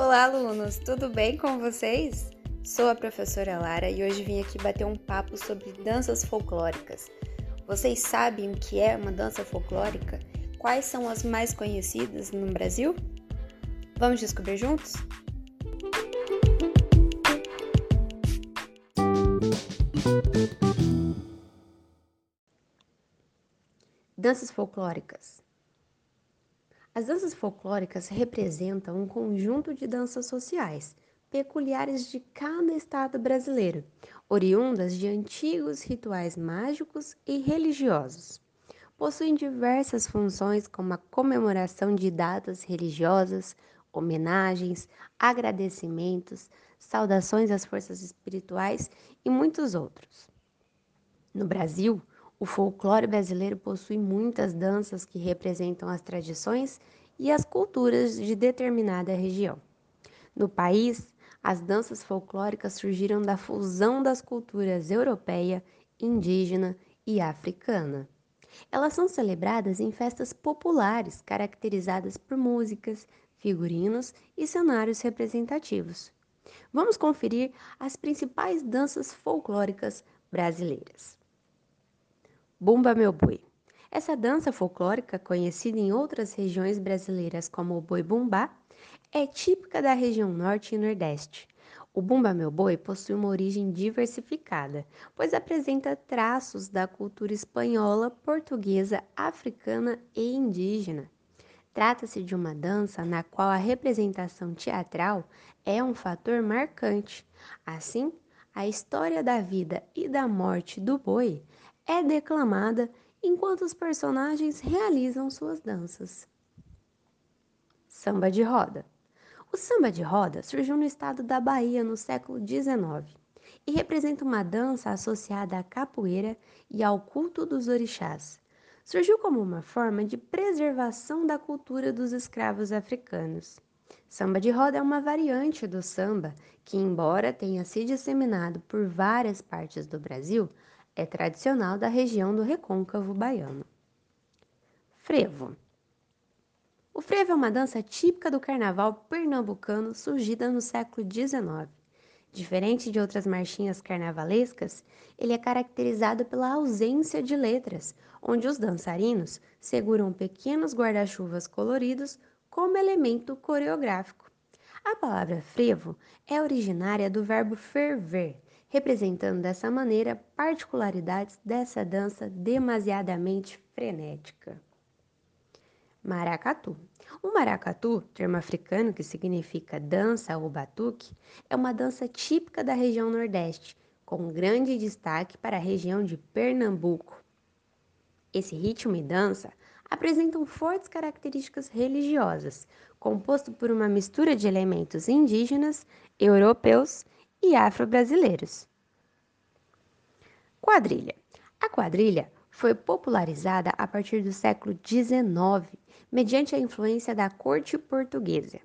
Olá, alunos, tudo bem com vocês? Sou a professora Lara e hoje vim aqui bater um papo sobre danças folclóricas. Vocês sabem o que é uma dança folclórica? Quais são as mais conhecidas no Brasil? Vamos descobrir juntos? Danças folclóricas. As danças folclóricas representam um conjunto de danças sociais peculiares de cada estado brasileiro, oriundas de antigos rituais mágicos e religiosos. Possuem diversas funções como a comemoração de datas religiosas, homenagens, agradecimentos, saudações às forças espirituais e muitos outros. No Brasil, o folclore brasileiro possui muitas danças que representam as tradições e as culturas de determinada região. No país, as danças folclóricas surgiram da fusão das culturas europeia, indígena e africana. Elas são celebradas em festas populares caracterizadas por músicas, figurinos e cenários representativos. Vamos conferir as principais danças folclóricas brasileiras. Bumba Meu Boi. Essa dança folclórica, conhecida em outras regiões brasileiras como o boi bumbá, é típica da região norte e nordeste. O Bumba Meu Boi possui uma origem diversificada, pois apresenta traços da cultura espanhola, portuguesa, africana e indígena. Trata-se de uma dança na qual a representação teatral é um fator marcante. Assim, a história da vida e da morte do boi é declamada enquanto os personagens realizam suas danças. Samba de roda. O samba de roda surgiu no estado da Bahia no século XIX e representa uma dança associada à capoeira e ao culto dos orixás. Surgiu como uma forma de preservação da cultura dos escravos africanos. Samba de roda é uma variante do samba que, embora tenha se disseminado por várias partes do Brasil, é tradicional da região do recôncavo baiano. Frevo. O frevo é uma dança típica do carnaval pernambucano surgida no século XIX. Diferente de outras marchinhas carnavalescas, ele é caracterizado pela ausência de letras, onde os dançarinos seguram pequenos guarda-chuvas coloridos como elemento coreográfico. A palavra frevo é originária do verbo ferver, representando dessa maneira particularidades dessa dança demasiadamente frenética. Maracatu. O maracatu, termo africano que significa dança ou batuque, é uma dança típica da região Nordeste, com grande destaque para a região de Pernambuco. Esse ritmo e dança apresentam fortes características religiosas, composto por uma mistura de elementos indígenas, europeus e afro-brasileiros. Quadrilha. A quadrilha foi popularizada a partir do século XIX, mediante a influência da corte portuguesa.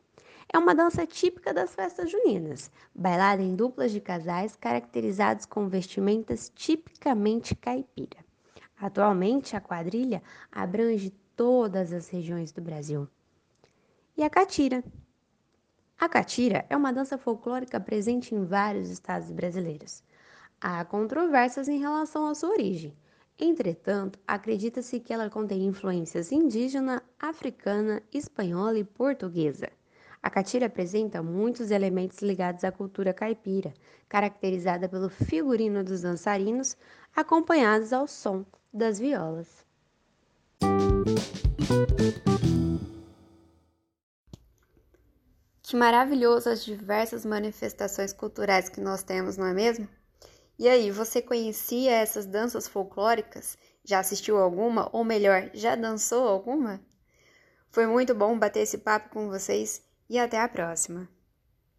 É uma dança típica das festas juninas, bailada em duplas de casais caracterizados com vestimentas tipicamente caipira. Atualmente, a quadrilha abrange todas as regiões do Brasil. E a catira. A catira é uma dança folclórica presente em vários estados brasileiros. Há controvérsias em relação à sua origem. Entretanto, acredita-se que ela contém influências indígena, africana, espanhola e portuguesa. A catira apresenta muitos elementos ligados à cultura caipira, caracterizada pelo figurino dos dançarinos, acompanhados ao som das violas. Que maravilhoso as diversas manifestações culturais que nós temos, não é mesmo? E aí, você conhecia essas danças folclóricas? Já assistiu alguma? Ou melhor, já dançou alguma? Foi muito bom bater esse papo com vocês e até a próxima!